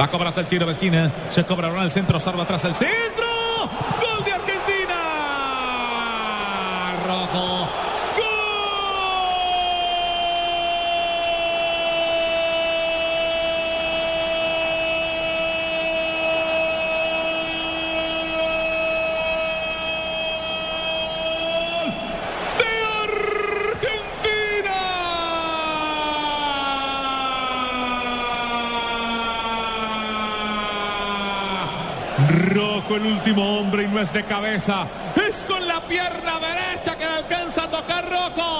Va a cobrar el tiro de esquina. Se cobra ahora el centro. Salva atrás el centro. Rojo el último hombre y no es de cabeza. Es con la pierna derecha que alcanza a tocar Rojo.